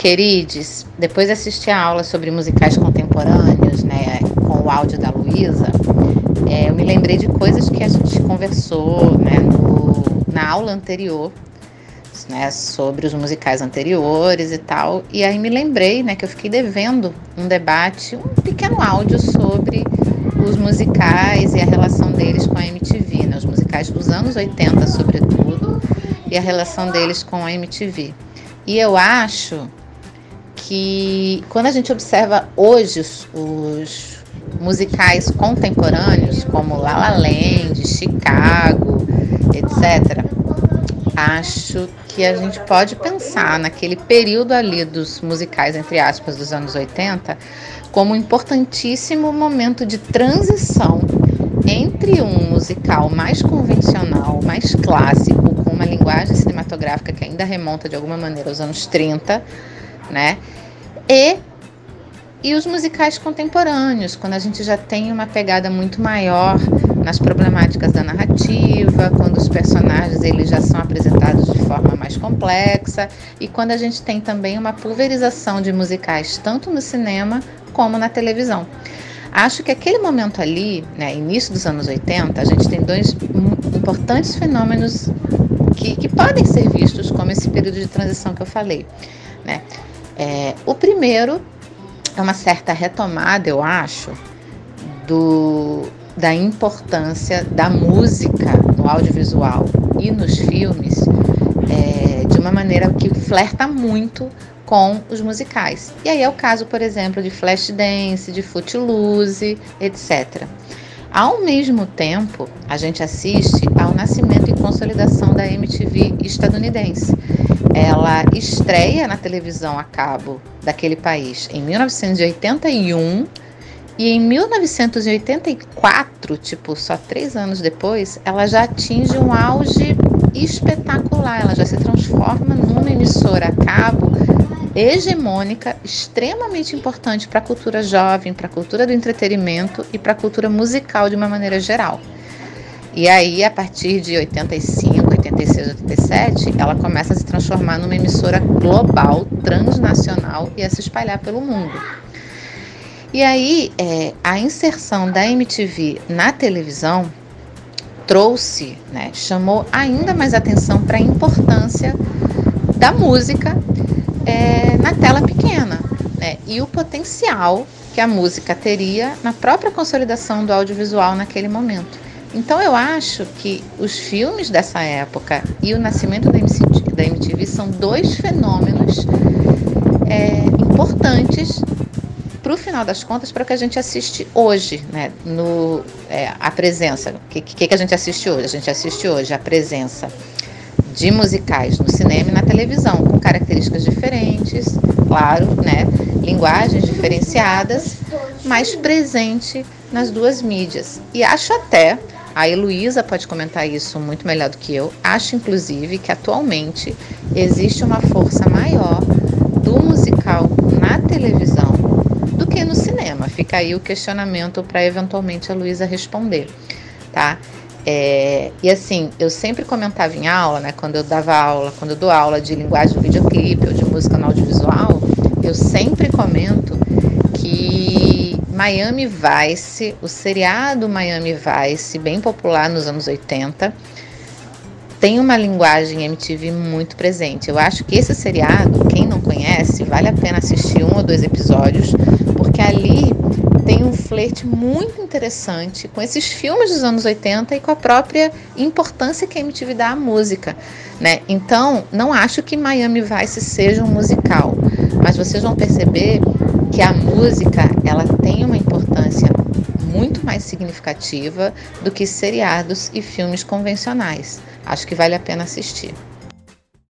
Queridos, depois de assistir a aula sobre musicais contemporâneos, né, com o áudio da Luísa, é, eu me lembrei de coisas que a gente conversou né, no, na aula anterior, né, sobre os musicais anteriores e tal, e aí me lembrei né, que eu fiquei devendo um debate, um pequeno áudio sobre os musicais e a relação deles com a MTV, né, os musicais dos anos 80, sobretudo, e a relação deles com a MTV. E eu acho que quando a gente observa hoje os, os musicais contemporâneos, como La La Land, Chicago, etc., acho que a gente pode pensar naquele período ali dos musicais, entre aspas, dos anos 80, como um importantíssimo momento de transição entre um musical mais convencional, mais clássico, com uma linguagem cinematográfica que ainda remonta de alguma maneira aos anos 30, né? E e os musicais contemporâneos, quando a gente já tem uma pegada muito maior nas problemáticas da narrativa, quando os personagens eles já são apresentados de forma mais complexa e quando a gente tem também uma pulverização de musicais tanto no cinema como na televisão. Acho que aquele momento ali, né, início dos anos 80, a gente tem dois importantes fenômenos que, que podem ser vistos como esse período de transição que eu falei. Né? É, o primeiro é uma certa retomada, eu acho, do, da importância da música no audiovisual e nos filmes é, de uma maneira que flerta muito com os musicais. E aí é o caso, por exemplo, de Flashdance, de Footloose, etc. Ao mesmo tempo, a gente assiste ao nascimento e consolidação da MTV estadunidense. Ela estreia na televisão a cabo daquele país em 1981 e em 1984, tipo só três anos depois, ela já atinge um auge espetacular. Ela já se transforma numa emissora a cabo hegemônica, extremamente importante para a cultura jovem, para a cultura do entretenimento e para a cultura musical de uma maneira geral. E aí, a partir de 85, 86, 87, ela começa a se transformar numa emissora global, transnacional e a se espalhar pelo mundo. E aí, é, a inserção da MTV na televisão trouxe, né, chamou ainda mais atenção para a importância da música é, na tela pequena né, e o potencial que a música teria na própria consolidação do audiovisual naquele momento. Então eu acho que os filmes dessa época e o nascimento da MTV, da MTV são dois fenômenos é, importantes para o final das contas para o que a gente assiste hoje, né? No, é, a presença. O que, que, que a gente assiste hoje? A gente assiste hoje a presença de musicais no cinema e na televisão, com características diferentes, claro, né? Linguagens diferenciadas, mas presente nas duas mídias. E acho até, a Heloísa pode comentar isso muito melhor do que eu, acho inclusive que atualmente existe uma força maior do musical na televisão do que no cinema. Fica aí o questionamento para eventualmente a Luísa responder, tá? É, e assim, eu sempre comentava em aula, né, quando eu dava aula, quando eu dou aula de linguagem do videoclipe ou de música no audiovisual, Miami Vice, o seriado Miami Vice, bem popular nos anos 80, tem uma linguagem MTV muito presente. Eu acho que esse seriado, quem não conhece, vale a pena assistir um ou dois episódios, porque ali tem um flerte muito interessante com esses filmes dos anos 80 e com a própria importância que a MTV dá à música, né? Então, não acho que Miami Vice seja um musical, mas vocês vão perceber que a música, ela tem uma importância muito mais significativa do que seriados e filmes convencionais. Acho que vale a pena assistir.